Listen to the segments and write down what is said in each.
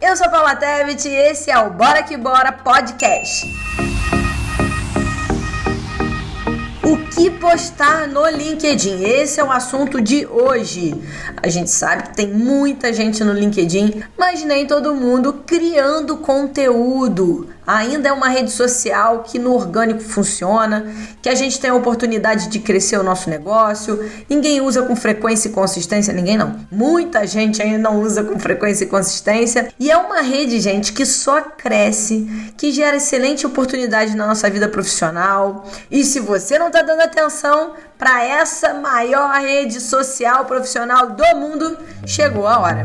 Eu sou a Paula Tebet e esse é o Bora Que Bora Podcast. Que postar no LinkedIn? Esse é o assunto de hoje. A gente sabe que tem muita gente no LinkedIn, mas nem todo mundo criando conteúdo ainda é uma rede social que no orgânico funciona, que a gente tem a oportunidade de crescer o nosso negócio. Ninguém usa com frequência e consistência, ninguém não. Muita gente ainda não usa com frequência e consistência. E é uma rede, gente, que só cresce, que gera excelente oportunidade na nossa vida profissional. E se você não está dando atenção para essa maior rede social profissional do mundo, chegou a hora.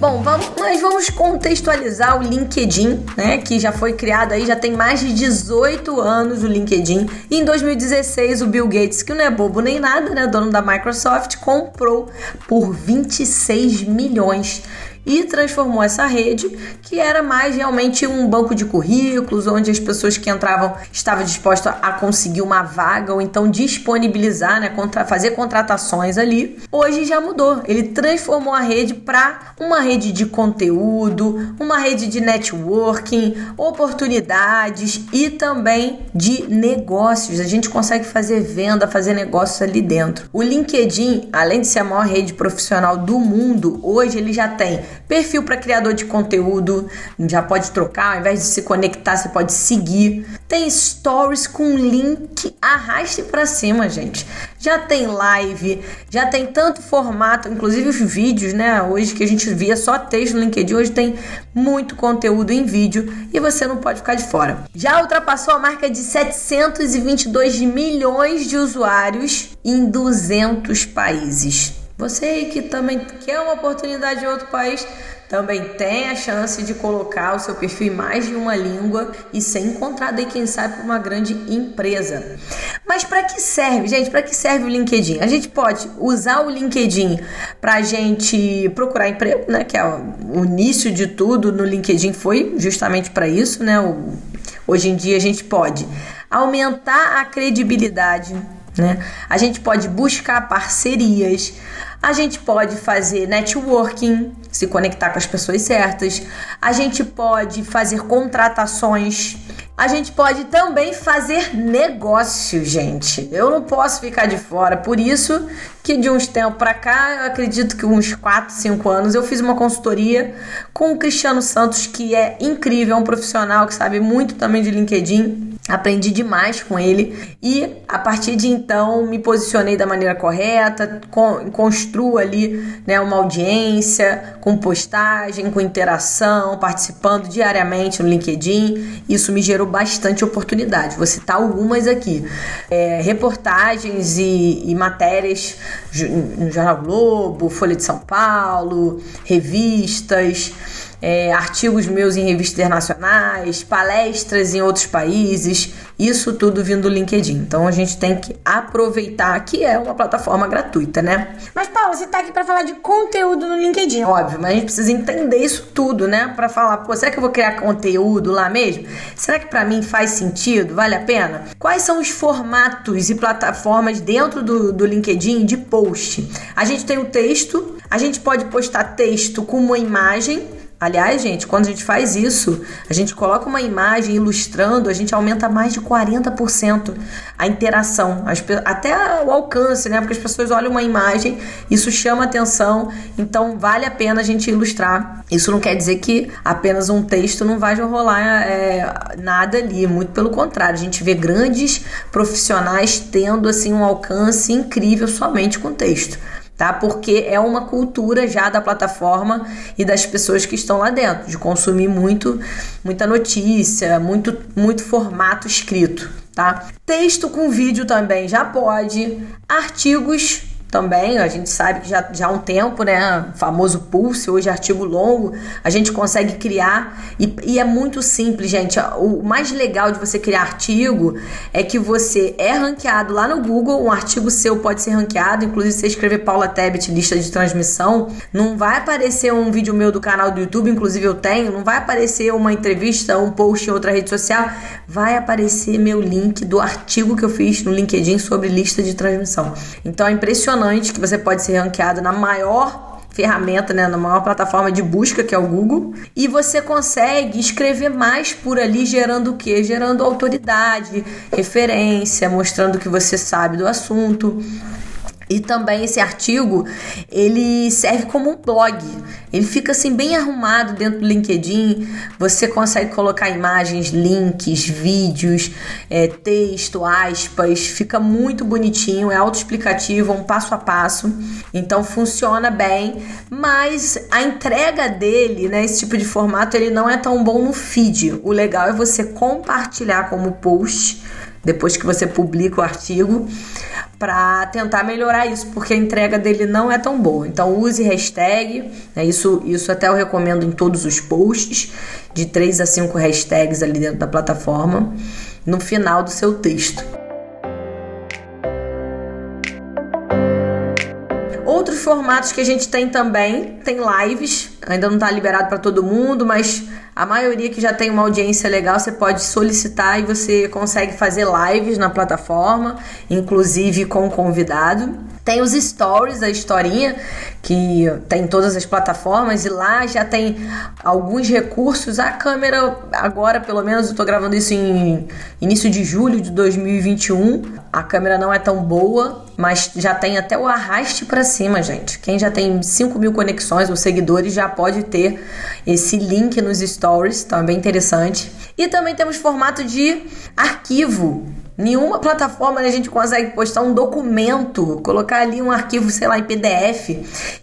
Bom, vamos, mas vamos contextualizar o LinkedIn, né? Que já foi criado aí, já tem mais de 18 anos o LinkedIn. E em 2016, o Bill Gates, que não é bobo nem nada, né? Dono da Microsoft, comprou por 26 milhões e transformou essa rede, que era mais realmente um banco de currículos, onde as pessoas que entravam estavam dispostas a conseguir uma vaga ou então disponibilizar, né, contra, fazer contratações ali. Hoje já mudou. Ele transformou a rede para uma rede de conteúdo, uma rede de networking, oportunidades e também de negócios. A gente consegue fazer venda, fazer negócios ali dentro. O LinkedIn, além de ser a maior rede profissional do mundo, hoje ele já tem Perfil para criador de conteúdo, já pode trocar, ao invés de se conectar, você pode seguir. Tem stories com link, arraste para cima, gente. Já tem live, já tem tanto formato, inclusive os vídeos, né? Hoje que a gente via só texto no LinkedIn, hoje tem muito conteúdo em vídeo e você não pode ficar de fora. Já ultrapassou a marca de 722 milhões de usuários em 200 países. Você que também quer uma oportunidade em outro país, também tem a chance de colocar o seu perfil em mais de uma língua e ser encontrado aí, quem sabe, por uma grande empresa. Mas para que serve, gente? Para que serve o LinkedIn? A gente pode usar o LinkedIn para a gente procurar emprego, né? Que é o início de tudo no LinkedIn foi justamente para isso, né? Hoje em dia a gente pode aumentar a credibilidade né? A gente pode buscar parcerias, a gente pode fazer networking, se conectar com as pessoas certas, a gente pode fazer contratações, a gente pode também fazer negócio, gente. Eu não posso ficar de fora, por isso que de uns tempos para cá, eu acredito que uns 4, 5 anos, eu fiz uma consultoria com o Cristiano Santos, que é incrível, é um profissional que sabe muito também de LinkedIn Aprendi demais com ele e a partir de então me posicionei da maneira correta, construo ali né, uma audiência com postagem, com interação, participando diariamente no LinkedIn. Isso me gerou bastante oportunidade. Vou citar algumas aqui: é, reportagens e, e matérias no Jornal Globo, Folha de São Paulo, revistas é, artigos meus em revistas internacionais, palestras em outros países, isso tudo vindo do LinkedIn. Então a gente tem que aproveitar que é uma plataforma gratuita, né? Mas Paulo, você tá aqui para falar de conteúdo no LinkedIn. Óbvio, mas a gente precisa entender isso tudo, né? Para falar, pô, será que eu vou criar conteúdo lá mesmo? Será que para mim faz sentido? Vale a pena? Quais são os formatos e plataformas dentro do, do LinkedIn de post? A gente tem o texto, a gente pode postar texto com uma imagem Aliás, gente, quando a gente faz isso, a gente coloca uma imagem ilustrando, a gente aumenta mais de 40% a interação, até o alcance, né? Porque as pessoas olham uma imagem, isso chama atenção, então vale a pena a gente ilustrar. Isso não quer dizer que apenas um texto não vai rolar é, nada ali, muito pelo contrário, a gente vê grandes profissionais tendo assim um alcance incrível somente com texto tá? Porque é uma cultura já da plataforma e das pessoas que estão lá dentro, de consumir muito, muita notícia, muito, muito formato escrito, tá? Texto com vídeo também já pode, artigos também, a gente sabe que já, já há um tempo, né? Famoso Pulse, hoje artigo longo, a gente consegue criar e, e, é muito simples, gente. O mais legal de você criar artigo é que você é ranqueado lá no Google, um artigo seu pode ser ranqueado, inclusive se você escrever Paula Tebet lista de transmissão, não vai aparecer um vídeo meu do canal do YouTube, inclusive eu tenho, não vai aparecer uma entrevista, um post em outra rede social, vai aparecer meu link do artigo que eu fiz no LinkedIn sobre lista de transmissão. Então é impressionante impressionante que você pode ser ranqueado na maior ferramenta, né, na maior plataforma de busca que é o Google, e você consegue escrever mais por ali gerando o quê? Gerando autoridade, referência, mostrando que você sabe do assunto. E também esse artigo, ele serve como um blog. Ele fica assim bem arrumado dentro do LinkedIn. Você consegue colocar imagens, links, vídeos, é, texto, aspas. Fica muito bonitinho, é autoexplicativo, é um passo a passo. Então funciona bem, mas a entrega dele, né, esse tipo de formato, ele não é tão bom no feed. O legal é você compartilhar como post depois que você publica o artigo para tentar melhorar isso, porque a entrega dele não é tão boa. Então use hashtag, né, isso, isso até eu recomendo em todos os posts, de 3 a 5 hashtags ali dentro da plataforma, no final do seu texto. Outros formatos que a gente tem também, tem lives, ainda não está liberado para todo mundo, mas a maioria que já tem uma audiência legal, você pode solicitar e você consegue fazer lives na plataforma, inclusive com convidado. Tem os stories, a historinha, que tem em todas as plataformas, e lá já tem alguns recursos. A câmera, agora pelo menos, eu tô gravando isso em início de julho de 2021. A câmera não é tão boa, mas já tem até o arraste para cima, gente. Quem já tem 5 mil conexões ou seguidores já pode ter esse link nos stories, então é bem interessante. E também temos formato de arquivo. Nenhuma plataforma a gente consegue postar um documento, colocar ali um arquivo, sei lá, em PDF.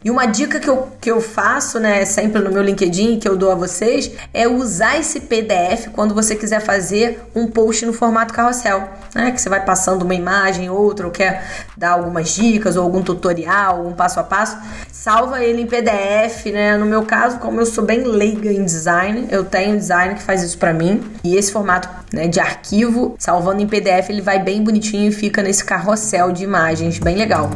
E uma dica que eu, que eu faço, né, sempre no meu LinkedIn, que eu dou a vocês, é usar esse PDF quando você quiser fazer um post no formato carrossel, né? Que você vai passando uma imagem, outra, ou quer dar algumas dicas, ou algum tutorial, um passo a passo. Salva ele em PDF, né? No meu caso, como eu sou bem leiga em design, eu tenho um design que faz isso para mim. E esse formato né, de arquivo, salvando em PDF, PDF ele vai bem bonitinho e fica nesse carrossel de imagens, bem legal.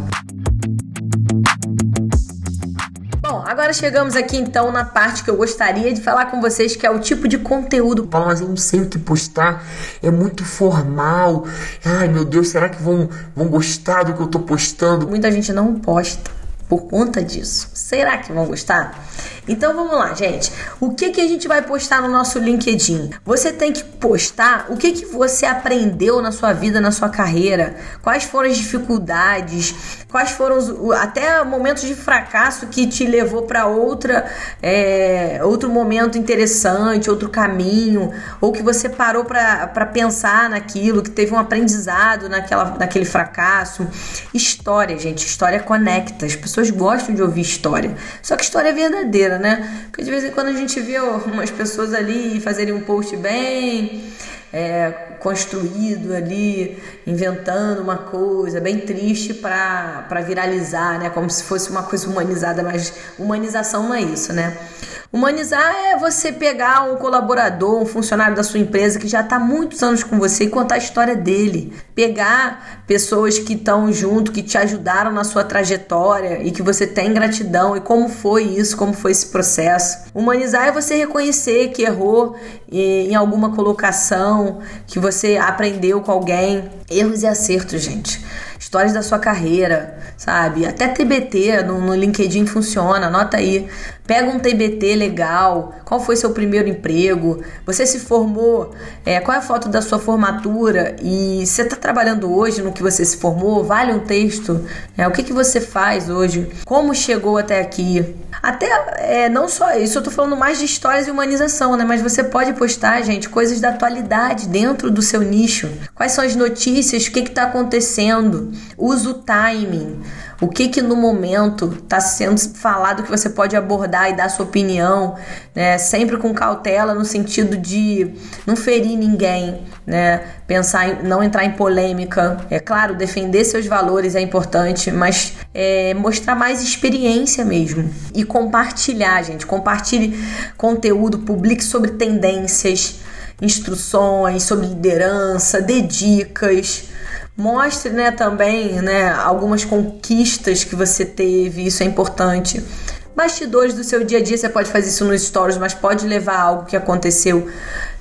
Bom, agora chegamos aqui então na parte que eu gostaria de falar com vocês, que é o tipo de conteúdo. Paulo, mas eu não sei o que postar, é muito formal. Ai meu Deus, será que vão, vão gostar do que eu tô postando? Muita gente não posta por conta disso. Será que vão gostar? Então vamos lá, gente. O que, que a gente vai postar no nosso LinkedIn? Você tem que postar o que, que você aprendeu na sua vida, na sua carreira, quais foram as dificuldades, quais foram os, até momentos de fracasso que te levou para outra é, outro momento interessante, outro caminho, ou que você parou para pensar naquilo, que teve um aprendizado naquela, naquele fracasso. História, gente, história conecta. As pessoas gostam de ouvir história. Só que história é verdadeira, né? Porque de vez em quando a gente vê umas pessoas ali fazerem um post bem é, construído ali, inventando uma coisa bem triste para viralizar, né? Como se fosse uma coisa humanizada, mas humanização não é isso, né? Humanizar é você pegar um colaborador, um funcionário da sua empresa que já está muitos anos com você e contar a história dele. Pegar pessoas que estão junto, que te ajudaram na sua trajetória e que você tem gratidão e como foi isso, como foi esse processo. Humanizar é você reconhecer que errou em alguma colocação, que você aprendeu com alguém. Erros e acertos, gente histórias da sua carreira, sabe? Até TBT no, no LinkedIn funciona, anota aí. Pega um TBT legal, qual foi seu primeiro emprego, você se formou, é, qual é a foto da sua formatura? E você está trabalhando hoje no que você se formou, vale um texto, é, o que, que você faz hoje, como chegou até aqui. Até, é, não só isso, eu tô falando mais de histórias e humanização, né? Mas você pode postar, gente, coisas da atualidade dentro do seu nicho. Quais são as notícias, o que está acontecendo, usa o timing o que que no momento está sendo falado que você pode abordar e dar sua opinião, né? Sempre com cautela no sentido de não ferir ninguém, né? Pensar em não entrar em polêmica. É claro, defender seus valores é importante, mas é, mostrar mais experiência mesmo e compartilhar, gente. Compartilhe conteúdo, publique sobre tendências, instruções sobre liderança, dê dicas. Mostre, né, também, né, algumas conquistas que você teve, isso é importante. Bastidores do seu dia a dia, você pode fazer isso nos stories, mas pode levar algo que aconteceu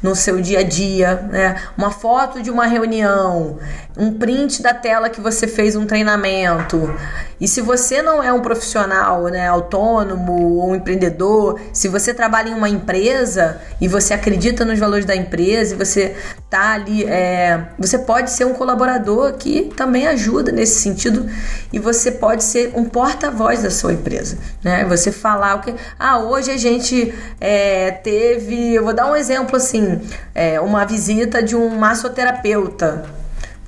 no seu dia a dia, né? Uma foto de uma reunião, um print da tela que você fez um treinamento. E se você não é um profissional, né, autônomo ou um empreendedor, se você trabalha em uma empresa e você acredita nos valores da empresa e você tá ali, é, você pode ser um colaborador que também ajuda nesse sentido e você pode ser um porta-voz da sua empresa, né? Você falar o que, ah, hoje a gente é, teve, eu vou dar um exemplo assim, é, uma visita de um massoterapeuta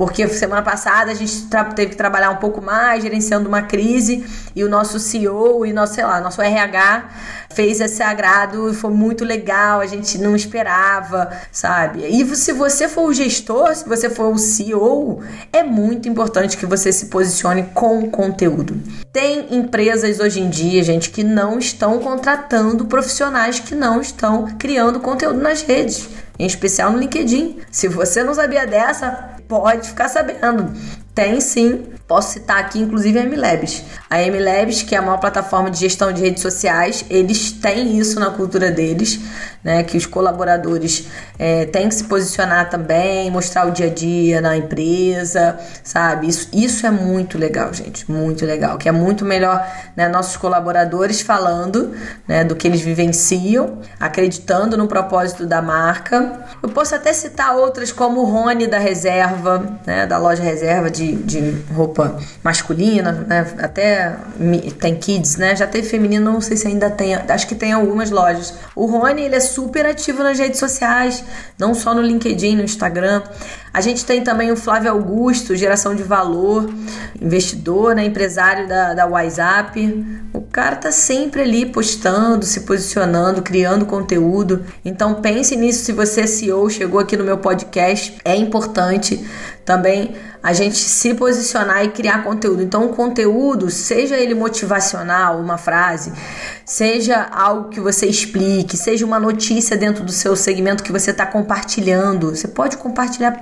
porque semana passada a gente teve que trabalhar um pouco mais, gerenciando uma crise, e o nosso CEO e nosso, sei lá, nosso RH fez esse agrado e foi muito legal, a gente não esperava, sabe? E se você for o gestor, se você for o CEO, é muito importante que você se posicione com conteúdo. Tem empresas hoje em dia, gente, que não estão contratando profissionais que não estão criando conteúdo nas redes em especial no LinkedIn. Se você não sabia dessa, pode ficar sabendo. Tem sim, posso citar aqui inclusive a MLabs. A MLabs, que é a maior plataforma de gestão de redes sociais, eles têm isso na cultura deles, né? Que os colaboradores é, têm que se posicionar também, mostrar o dia a dia na empresa, sabe? Isso, isso é muito legal, gente, muito legal. Que é muito melhor, né? Nossos colaboradores falando, né? Do que eles vivenciam, acreditando no propósito da marca. Eu posso até citar outras como o Rony da Reserva, né? Da loja Reserva de, de roupa masculina, né? Até tem kids, né? Já teve feminino, não sei se ainda tem, acho que tem algumas lojas. O Rony, ele é super ativo nas redes sociais, não só no LinkedIn, no Instagram. A gente tem também o Flávio Augusto, geração de valor, investidor, né, empresário da, da WhatsApp. O cara tá sempre ali postando, se posicionando, criando conteúdo. Então pense nisso se você é CEO, chegou aqui no meu podcast, é importante também a gente se posicionar e criar conteúdo. Então, o conteúdo, seja ele motivacional, uma frase, seja algo que você explique, seja uma notícia dentro do seu segmento que você está compartilhando. Você pode compartilhar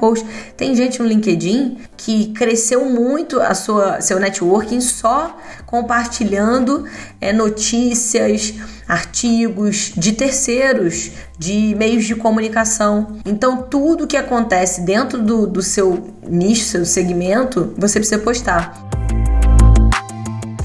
Tem gente no LinkedIn que cresceu muito a sua seu networking só compartilhando é, notícias, artigos de terceiros, de meios de comunicação. Então, tudo que acontece dentro do, do seu nicho, seu segmento, você precisa postar.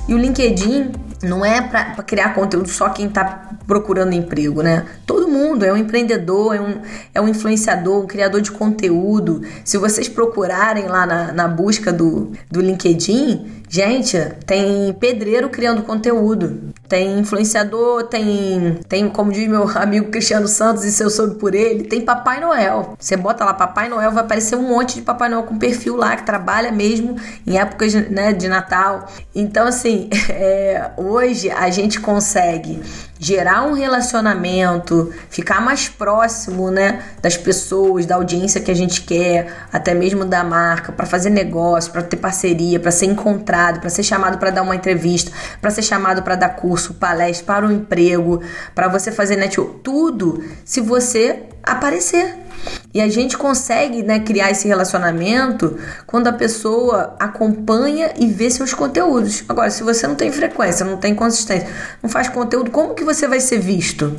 E o LinkedIn não é para criar conteúdo só quem está procurando emprego, né? Todo mundo é um empreendedor, é um, é um influenciador, um criador de conteúdo. Se vocês procurarem lá na, na busca do, do LinkedIn, gente, tem pedreiro criando conteúdo, tem influenciador, tem, tem como diz meu amigo Cristiano Santos, e se eu soube por ele, tem Papai Noel. Você bota lá Papai Noel, vai aparecer um monte de Papai Noel com perfil lá que trabalha mesmo em épocas né, de Natal. Então, assim, é, hoje a gente consegue gerar um relacionamento, ficar mais próximo, né, das pessoas, da audiência que a gente quer, até mesmo da marca, para fazer negócio, para ter parceria, para ser encontrado, para ser chamado para dar uma entrevista, para ser chamado para dar curso, palestra, para um emprego, para você fazer network, tudo, se você aparecer. E a gente consegue né, criar esse relacionamento quando a pessoa acompanha e vê seus conteúdos. Agora, se você não tem frequência, não tem consistência, não faz conteúdo, como que você vai ser visto?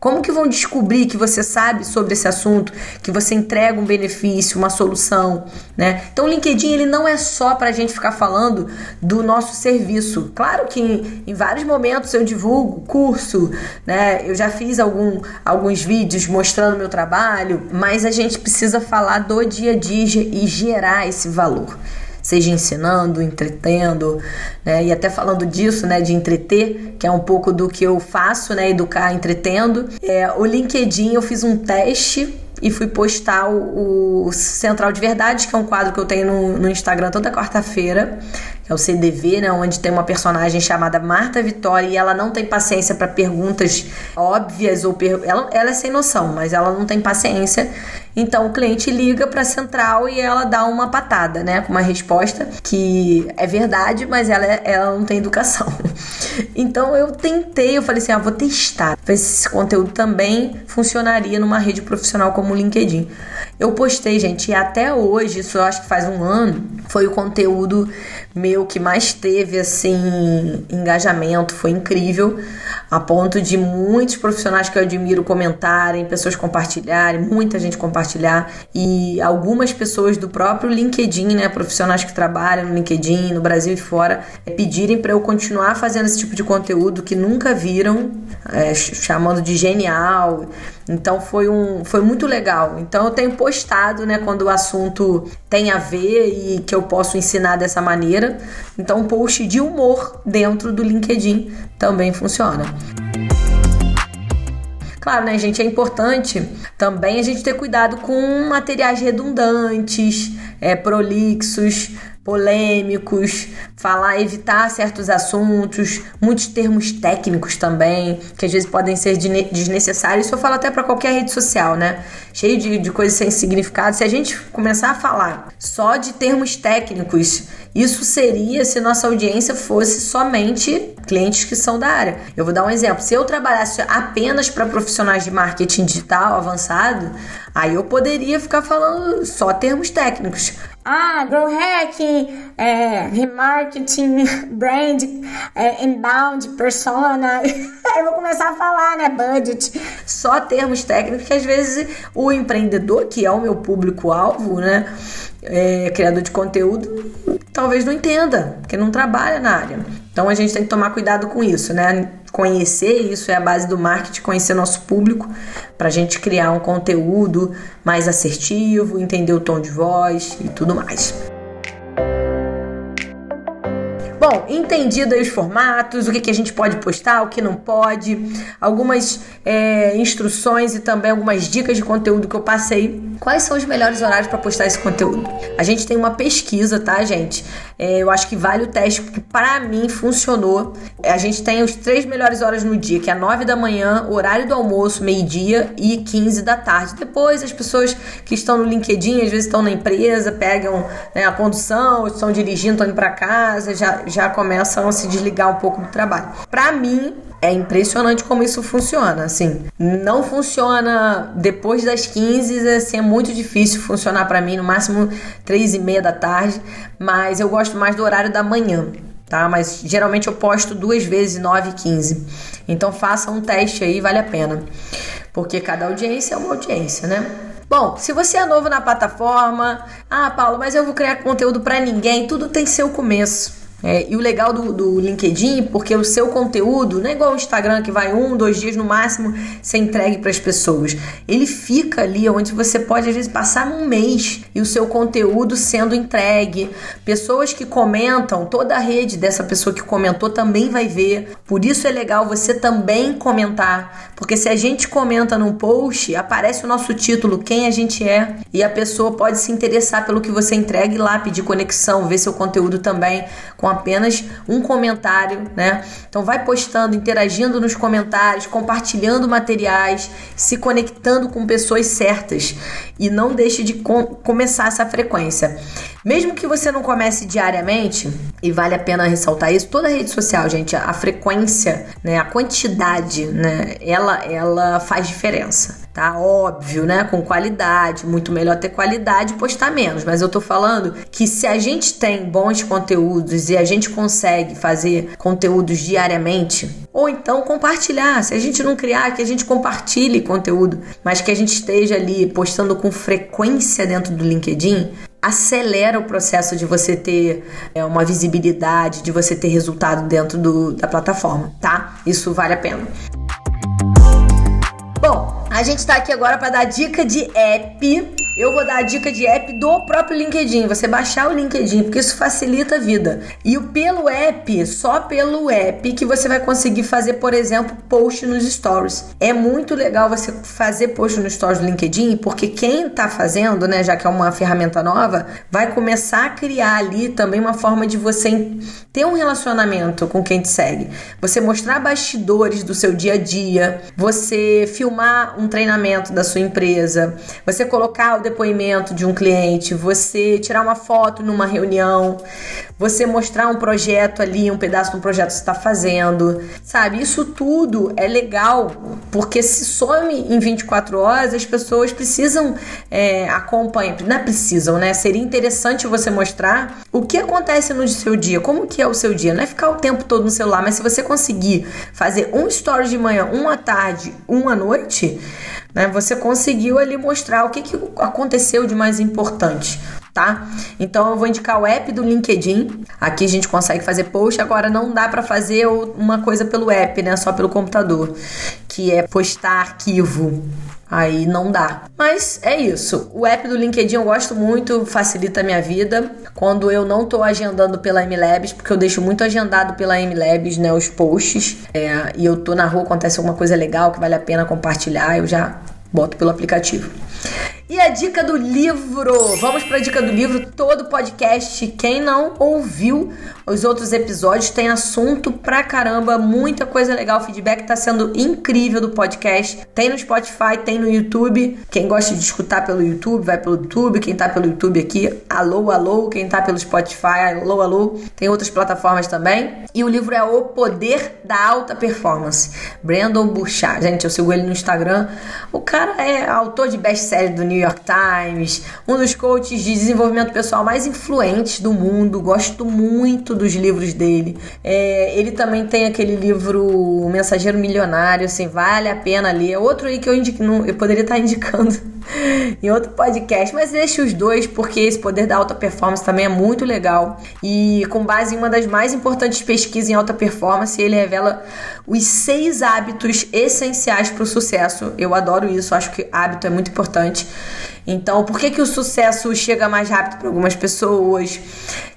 Como que vão descobrir que você sabe sobre esse assunto, que você entrega um benefício, uma solução, né? Então o LinkedIn ele não é só para a gente ficar falando do nosso serviço. Claro que em, em, vários momentos eu divulgo curso, né? Eu já fiz algum, alguns vídeos mostrando meu trabalho, mas a gente precisa falar do dia a dia e gerar esse valor seja ensinando, entretendo, né? E até falando disso, né, de entreter, que é um pouco do que eu faço, né, educar entretendo. É, o LinkedIn eu fiz um teste e fui postar o, o, Central de Verdade, que é um quadro que eu tenho no, no Instagram toda quarta-feira, que é o CDV, né, onde tem uma personagem chamada Marta Vitória e ela não tem paciência para perguntas óbvias ou per... ela, ela é sem noção, mas ela não tem paciência. Então o cliente liga para a central e ela dá uma patada, né, com uma resposta que é verdade, mas ela, é, ela não tem educação. Então eu tentei, eu falei assim, ah, vou testar, ver se esse conteúdo também funcionaria numa rede profissional como o LinkedIn. Eu postei, gente, e até hoje, isso eu acho que faz um ano, foi o conteúdo meu que mais teve assim engajamento, foi incrível, a ponto de muitos profissionais que eu admiro comentarem, pessoas compartilharem, muita gente compartilhar e algumas pessoas do próprio LinkedIn, né, profissionais que trabalham no LinkedIn, no Brasil e fora, é, pedirem para eu continuar fazendo esse tipo de conteúdo que nunca viram, é, chamando de genial. Então foi um foi muito legal. Então eu tenho postado, né, quando o assunto tem a ver e que eu posso ensinar dessa maneira. Então um post de humor dentro do LinkedIn também funciona. Claro, né, gente? É importante também a gente ter cuidado com materiais redundantes, é, prolixos, polêmicos, falar, evitar certos assuntos, muitos termos técnicos também, que às vezes podem ser desnecessários. Isso eu falo até para qualquer rede social, né? Cheio de, de coisas sem significado. Se a gente começar a falar só de termos técnicos, isso seria se nossa audiência fosse somente clientes que são da área. Eu vou dar um exemplo. Se eu trabalhasse apenas para profissionais de marketing digital avançado, aí eu poderia ficar falando só termos técnicos. Ah, grow hacking, é, remarketing, brand, é, inbound, persona. Aí eu vou começar a falar, né? Budget. Só termos técnicos que às vezes o empreendedor, que é o meu público-alvo, né? É, criador de conteúdo, talvez não entenda, porque não trabalha na área. Então a gente tem que tomar cuidado com isso, né? Conhecer isso é a base do marketing, conhecer nosso público, para a gente criar um conteúdo mais assertivo, entender o tom de voz e tudo mais. Bom, entendido aí os formatos, o que, que a gente pode postar, o que não pode, algumas é, instruções e também algumas dicas de conteúdo que eu passei. Quais são os melhores horários para postar esse conteúdo? A gente tem uma pesquisa, tá, gente? É, eu acho que vale o teste, porque para mim funcionou. A gente tem os três melhores horas no dia, que é 9 da manhã, horário do almoço, meio-dia e 15 da tarde. Depois, as pessoas que estão no LinkedIn, às vezes estão na empresa, pegam né, a condução, estão dirigindo, estão indo para casa, já, já começam a se desligar um pouco do trabalho. Para mim, é impressionante como isso funciona, assim. Não funciona depois das 15, assim, é muito difícil funcionar para mim, no máximo 3 e meia da tarde, mas eu gosto mais do horário da manhã, tá? Mas geralmente eu posto duas vezes 9 e 15. Então faça um teste aí, vale a pena. Porque cada audiência é uma audiência, né? Bom, se você é novo na plataforma, ah, Paulo, mas eu vou criar conteúdo para ninguém, tudo tem seu começo. É, e o legal do, do, LinkedIn, porque o seu conteúdo não é igual o Instagram que vai um, dois dias no máximo ser entregue para as pessoas. Ele fica ali onde você pode às vezes passar um mês e o seu conteúdo sendo entregue. Pessoas que comentam, toda a rede dessa pessoa que comentou também vai ver. Por isso é legal você também comentar, porque se a gente comenta num post, aparece o nosso título, quem a gente é, e a pessoa pode se interessar pelo que você entrega e lá pedir conexão, ver seu conteúdo também com com apenas um comentário, né? Então vai postando, interagindo nos comentários, compartilhando materiais, se conectando com pessoas certas e não deixe de com começar essa frequência. Mesmo que você não comece diariamente, e vale a pena ressaltar isso, toda rede social, gente, a frequência, né, a quantidade, né, ela ela faz diferença tá? Óbvio, né? Com qualidade, muito melhor ter qualidade e postar menos. Mas eu tô falando que se a gente tem bons conteúdos e a gente consegue fazer conteúdos diariamente, ou então compartilhar. Se a gente não criar, que a gente compartilhe conteúdo, mas que a gente esteja ali postando com frequência dentro do LinkedIn, acelera o processo de você ter é, uma visibilidade, de você ter resultado dentro do, da plataforma, tá? Isso vale a pena. Bom, a gente tá aqui agora para dar dica de app eu vou dar a dica de app do próprio LinkedIn. Você baixar o LinkedIn, porque isso facilita a vida. E pelo app, só pelo app, que você vai conseguir fazer, por exemplo, post nos stories. É muito legal você fazer post nos stories do LinkedIn, porque quem tá fazendo, né, já que é uma ferramenta nova, vai começar a criar ali também uma forma de você ter um relacionamento com quem te segue. Você mostrar bastidores do seu dia a dia, você filmar um treinamento da sua empresa, você colocar o depoimento de um cliente, você tirar uma foto numa reunião, você mostrar um projeto ali, um pedaço um projeto que você está fazendo, sabe? Isso tudo é legal, porque se some em 24 horas, as pessoas precisam é, acompanhar, não é precisam, né? Seria interessante você mostrar o que acontece no seu dia, como que é o seu dia, não é ficar o tempo todo no celular, mas se você conseguir fazer um story de manhã, um à tarde, um à noite, né? Você conseguiu ali mostrar o que, que aconteceu de mais importante, tá? Então eu vou indicar o app do LinkedIn. Aqui a gente consegue fazer post, agora não dá para fazer uma coisa pelo app, né? Só pelo computador, que é postar arquivo. Aí não dá. Mas é isso. O app do LinkedIn eu gosto muito, facilita a minha vida. Quando eu não tô agendando pela MLabs, porque eu deixo muito agendado pela MLabs, né, os posts. É, e eu tô na rua, acontece alguma coisa legal que vale a pena compartilhar, eu já boto pelo aplicativo. E a dica do livro? Vamos para a dica do livro. Todo podcast, quem não ouviu os outros episódios, tem assunto pra caramba, muita coisa legal. O feedback tá sendo incrível do podcast. Tem no Spotify, tem no YouTube. Quem gosta de escutar pelo YouTube, vai pelo YouTube. Quem tá pelo YouTube aqui, alô, alô. Quem tá pelo Spotify, alô, alô. Tem outras plataformas também. E o livro é O Poder da Alta Performance. Brandon Burchard. Gente, eu sigo ele no Instagram. O cara é autor de best-seller do New York Times, um dos coaches de desenvolvimento pessoal mais influentes do mundo. Gosto muito dos livros dele. É, ele também tem aquele livro Mensageiro Milionário, assim, vale a pena ler. Outro aí que eu, indico, eu poderia estar indicando em outro podcast, mas deixe os dois porque esse poder da alta performance também é muito legal. E com base em uma das mais importantes pesquisas em alta performance, ele revela os seis hábitos essenciais para o sucesso. Eu adoro isso, acho que hábito é muito importante. Então, por que, que o sucesso chega mais rápido para algumas pessoas?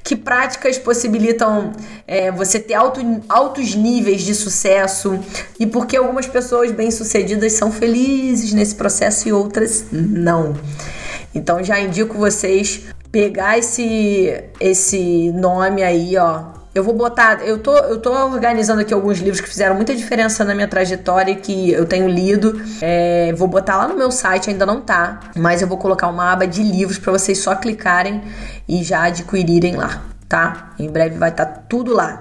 Que práticas possibilitam é, você ter alto, altos níveis de sucesso? E por que algumas pessoas bem-sucedidas são felizes nesse processo e outras não? Então, já indico vocês pegar esse, esse nome aí, ó, eu vou botar. Eu tô, eu tô organizando aqui alguns livros que fizeram muita diferença na minha trajetória que eu tenho lido. É, vou botar lá no meu site, ainda não tá. Mas eu vou colocar uma aba de livros para vocês só clicarem e já adquirirem lá, tá? Em breve vai estar tá tudo lá.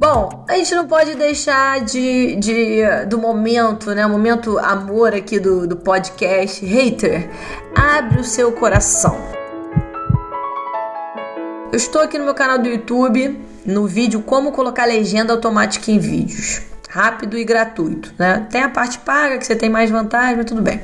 Bom, a gente não pode deixar de, de do momento, né? O momento amor aqui do, do podcast. Hater, abre o seu coração. Eu estou aqui no meu canal do YouTube, no vídeo Como colocar legenda automática em vídeos. Rápido e gratuito, né? Tem a parte paga que você tem mais vantagem, mas tudo bem.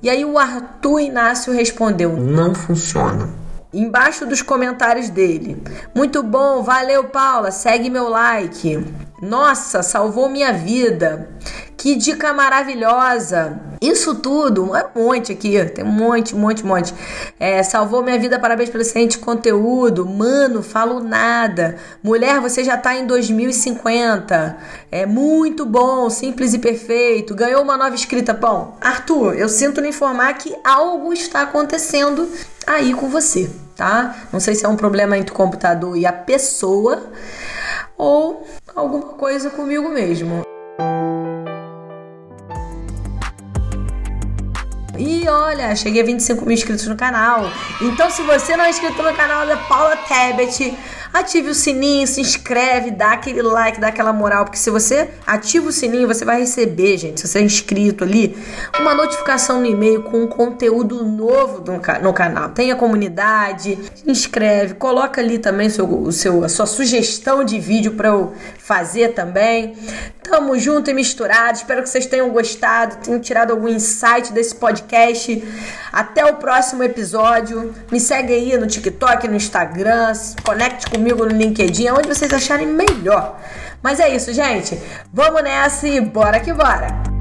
E aí o Arthur Inácio respondeu: Não funciona. Embaixo dos comentários dele. Muito bom, valeu Paula, segue meu like. Nossa, salvou minha vida. Que dica maravilhosa! Isso tudo, é um monte aqui, tem um monte, um monte, um monte. É, salvou minha vida, parabéns pelo excelente conteúdo. Mano, falo nada. Mulher, você já tá em 2050. É muito bom, simples e perfeito. Ganhou uma nova escrita. Bom, Arthur, eu sinto lhe informar que algo está acontecendo aí com você, tá? Não sei se é um problema entre o computador e a pessoa ou alguma coisa comigo mesmo. E olha, cheguei a 25 mil inscritos no canal. Então, se você não é inscrito no canal da Paula Tebet, ative o sininho, se inscreve, dá aquele like, dá aquela moral, porque se você ativa o sininho, você vai receber, gente, se você é inscrito ali, uma notificação no e-mail com um conteúdo novo no canal. Tem a comunidade, inscreve, coloca ali também o seu, o seu, a sua sugestão de vídeo para eu fazer também. Tamo junto e misturado. Espero que vocês tenham gostado, tenham tirado algum insight desse podcast. Até o próximo episódio. Me segue aí no TikTok, no Instagram, conecte comigo no LinkedIn, onde vocês acharem melhor. Mas é isso, gente. Vamos nessa e bora que bora!